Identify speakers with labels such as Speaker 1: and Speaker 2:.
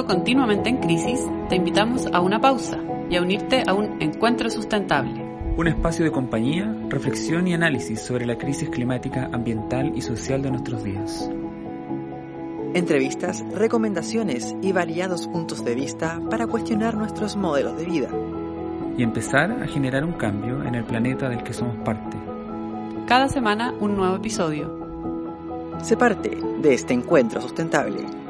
Speaker 1: mundo continuamente en crisis, te invitamos a una pausa y a unirte a un encuentro sustentable.
Speaker 2: Un espacio de compañía, reflexión y análisis sobre la crisis climática, ambiental y social de nuestros días.
Speaker 3: Entrevistas, recomendaciones y variados puntos de vista para cuestionar nuestros modelos de vida.
Speaker 2: Y empezar a generar un cambio en el planeta del que somos parte.
Speaker 1: Cada semana un nuevo episodio.
Speaker 3: Se parte de este encuentro sustentable.